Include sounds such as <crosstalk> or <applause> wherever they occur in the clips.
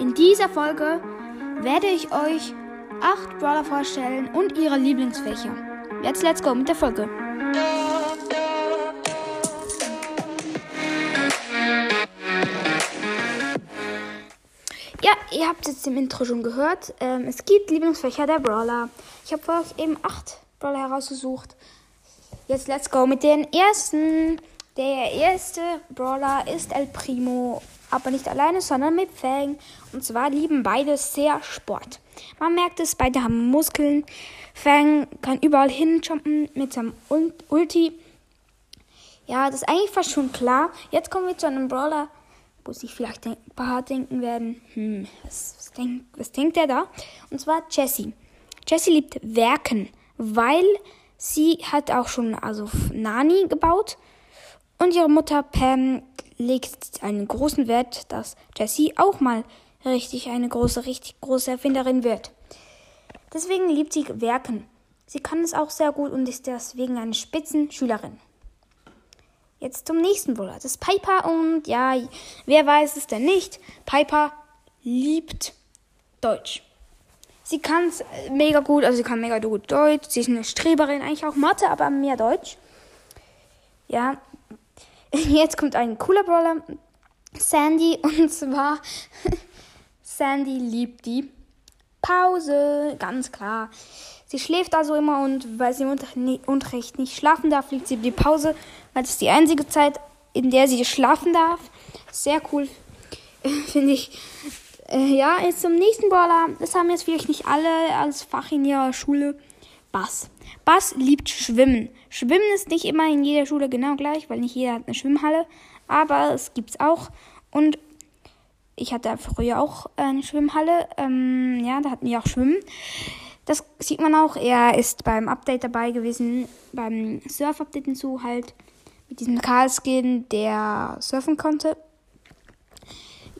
In dieser Folge werde ich euch acht Brawler vorstellen und ihre Lieblingsfächer. Jetzt let's go mit der Folge. Ja, ihr habt jetzt im Intro schon gehört. Ähm, es gibt Lieblingsfächer der Brawler. Ich habe für euch eben acht Brawler herausgesucht. Jetzt let's go mit den ersten. Der erste Brawler ist El Primo, aber nicht alleine, sondern mit Fang. Und zwar lieben beide sehr Sport. Man merkt es, beide haben Muskeln. Fang kann überall hinjumpen mit seinem Ulti. Ja, das ist eigentlich fast schon klar. Jetzt kommen wir zu einem Brawler, wo sich vielleicht ein paar denken werden, hm, was, was, denk, was denkt der da? Und zwar Jessie. Jessie liebt Werken, weil sie hat auch schon also Nani gebaut und ihre Mutter Pam legt einen großen Wert, dass Jessie auch mal richtig eine große, richtig große Erfinderin wird. Deswegen liebt sie Werken. Sie kann es auch sehr gut und ist deswegen eine Spitzenschülerin. Jetzt zum nächsten Brawler. Das ist Piper und ja, wer weiß es denn nicht? Piper liebt Deutsch. Sie kann es mega gut, also sie kann mega gut Deutsch. Sie ist eine Streberin, eigentlich auch Mathe, aber mehr Deutsch. Ja, <laughs> Jetzt kommt ein cooler Brawler. Sandy. <laughs> Und zwar, <laughs> Sandy liebt die Pause. Ganz klar. Sie schläft also immer und weil sie im Unterricht nicht schlafen darf, fliegt sie die Pause, weil das die einzige Zeit, in der sie schlafen darf. Sehr cool, finde ich. Äh, ja, jetzt zum nächsten Brawler. Das haben jetzt vielleicht nicht alle als Fach in ihrer Schule. Bass. Bass liebt Schwimmen. Schwimmen ist nicht immer in jeder Schule genau gleich, weil nicht jeder hat eine Schwimmhalle, aber es gibt's auch. Und ich hatte früher auch eine Schwimmhalle. Ähm, ja, da hatten wir auch Schwimmen. Das sieht man auch. Er ist beim Update dabei gewesen, beim Surf-Update hinzu halt mit diesem Karl-Skin, der surfen konnte.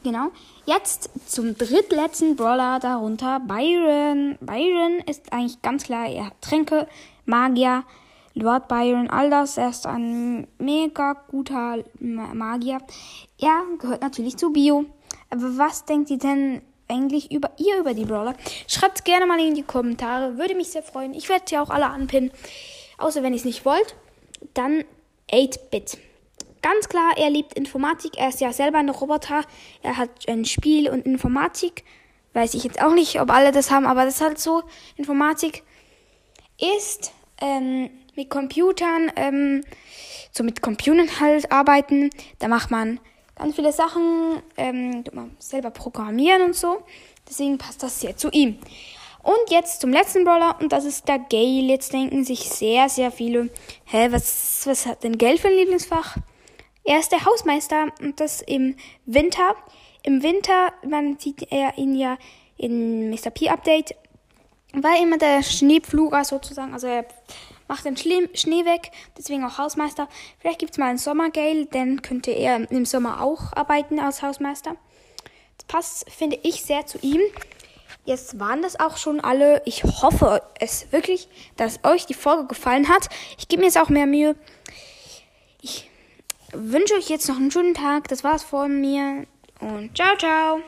Genau. Jetzt zum drittletzten Brawler darunter, Byron. Byron ist eigentlich ganz klar, er hat Tränke, Magier, Lord Byron, all das. Er ist ein mega guter Magier. Er gehört natürlich zu Bio. Aber was denkt ihr denn eigentlich über ihr über die Brawler? Schreibt gerne mal in die Kommentare. Würde mich sehr freuen. Ich werde sie auch alle anpinnen. Außer wenn ihr es nicht wollt. Dann 8-Bit. Ganz klar, er liebt Informatik. Er ist ja selber ein Roboter. Er hat ein Spiel und Informatik. Weiß ich jetzt auch nicht, ob alle das haben, aber das ist halt so. Informatik ist ähm, mit Computern, ähm, so mit Computern halt arbeiten. Da macht man ganz viele Sachen, ähm, selber programmieren und so. Deswegen passt das sehr zu ihm. Und jetzt zum letzten Brawler und das ist der Gale. Jetzt denken sich sehr, sehr viele, hä, was, was hat denn Geld für ein Lieblingsfach? Er ist der Hausmeister und das im Winter. Im Winter, man sieht er ihn ja in Mr. P Update, war immer der Schneepfluger sozusagen. Also er macht den Schnee weg, deswegen auch Hausmeister. Vielleicht gibt es mal einen Sommergale, dann könnte er im Sommer auch arbeiten als Hausmeister. Das passt, finde ich, sehr zu ihm. Jetzt waren das auch schon alle. Ich hoffe es wirklich, dass euch die Folge gefallen hat. Ich gebe mir jetzt auch mehr Mühe. Ich wünsche euch jetzt noch einen schönen Tag. Das war's von mir und ciao, ciao.